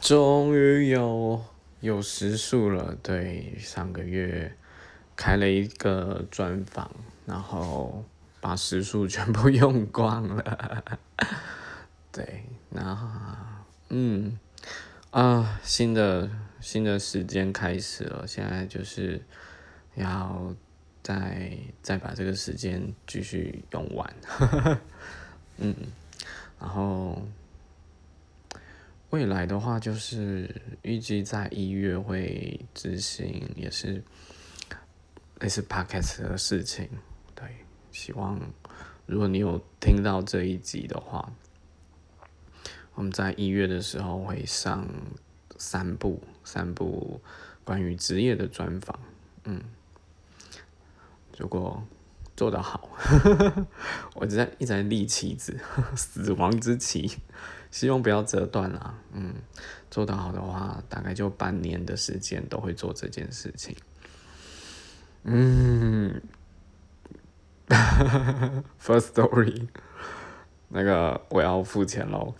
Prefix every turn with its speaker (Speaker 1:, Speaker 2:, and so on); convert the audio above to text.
Speaker 1: 终于有有时数了，对，上个月开了一个专访，然后把时数全部用光了，对，那嗯啊，新的新的时间开始了，现在就是要再再把这个时间继续用完，嗯，然后。未来的话，就是预计在一月会执行，也是类似 podcast 的事情。对，希望如果你有听到这一集的话，我们在一月的时候会上三部三部关于职业的专访。嗯，如果做得好，我在一直在立旗子，死亡之旗。希望不要折断啦，嗯，做得好的话，大概就半年的时间都会做这件事情。嗯，First story，那个我要付钱喽。